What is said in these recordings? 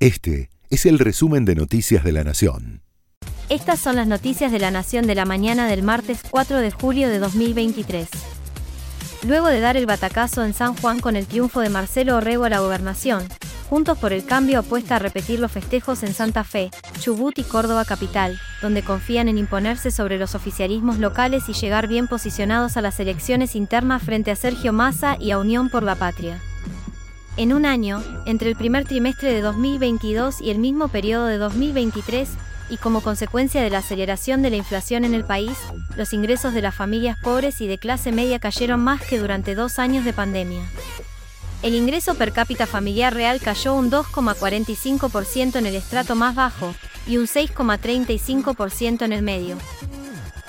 Este es el resumen de Noticias de la Nación. Estas son las noticias de la Nación de la mañana del martes 4 de julio de 2023. Luego de dar el batacazo en San Juan con el triunfo de Marcelo Orrego a la gobernación, Juntos por el Cambio apuesta a repetir los festejos en Santa Fe, Chubut y Córdoba capital, donde confían en imponerse sobre los oficialismos locales y llegar bien posicionados a las elecciones internas frente a Sergio Massa y a Unión por la Patria. En un año, entre el primer trimestre de 2022 y el mismo periodo de 2023, y como consecuencia de la aceleración de la inflación en el país, los ingresos de las familias pobres y de clase media cayeron más que durante dos años de pandemia. El ingreso per cápita familiar real cayó un 2,45% en el estrato más bajo y un 6,35% en el medio.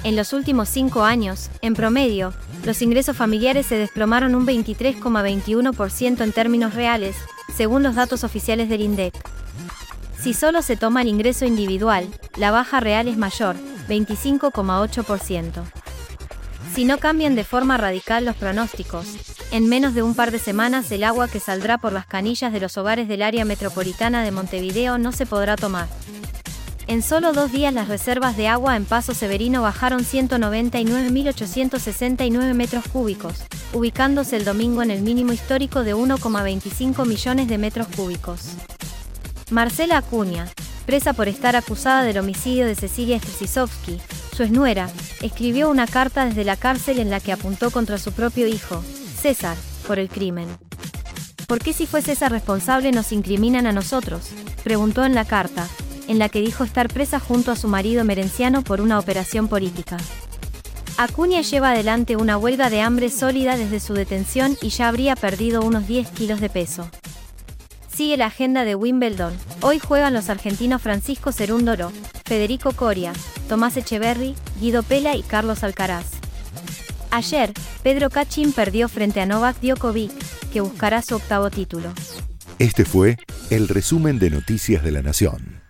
En los últimos cinco años, en promedio, los ingresos familiares se desplomaron un 23,21% en términos reales, según los datos oficiales del INDEC. Si solo se toma el ingreso individual, la baja real es mayor, 25,8%. Si no cambian de forma radical los pronósticos, en menos de un par de semanas el agua que saldrá por las canillas de los hogares del área metropolitana de Montevideo no se podrá tomar. En solo dos días las reservas de agua en Paso Severino bajaron 199.869 metros cúbicos, ubicándose el domingo en el mínimo histórico de 1,25 millones de metros cúbicos. Marcela Acuña, presa por estar acusada del homicidio de Cecilia Stresisovsky, su esnuera, escribió una carta desde la cárcel en la que apuntó contra su propio hijo, César, por el crimen. ¿Por qué si fue César responsable nos incriminan a nosotros? preguntó en la carta, en la que dijo estar presa junto a su marido merenciano por una operación política. Acuña lleva adelante una huelga de hambre sólida desde su detención y ya habría perdido unos 10 kilos de peso. Sigue la agenda de Wimbledon. Hoy juegan los argentinos Francisco Cerúndolo, Federico Coria, Tomás Echeverry, Guido Pela y Carlos Alcaraz. Ayer, Pedro Cachín perdió frente a Novak Djokovic, que buscará su octavo título. Este fue el resumen de Noticias de la Nación.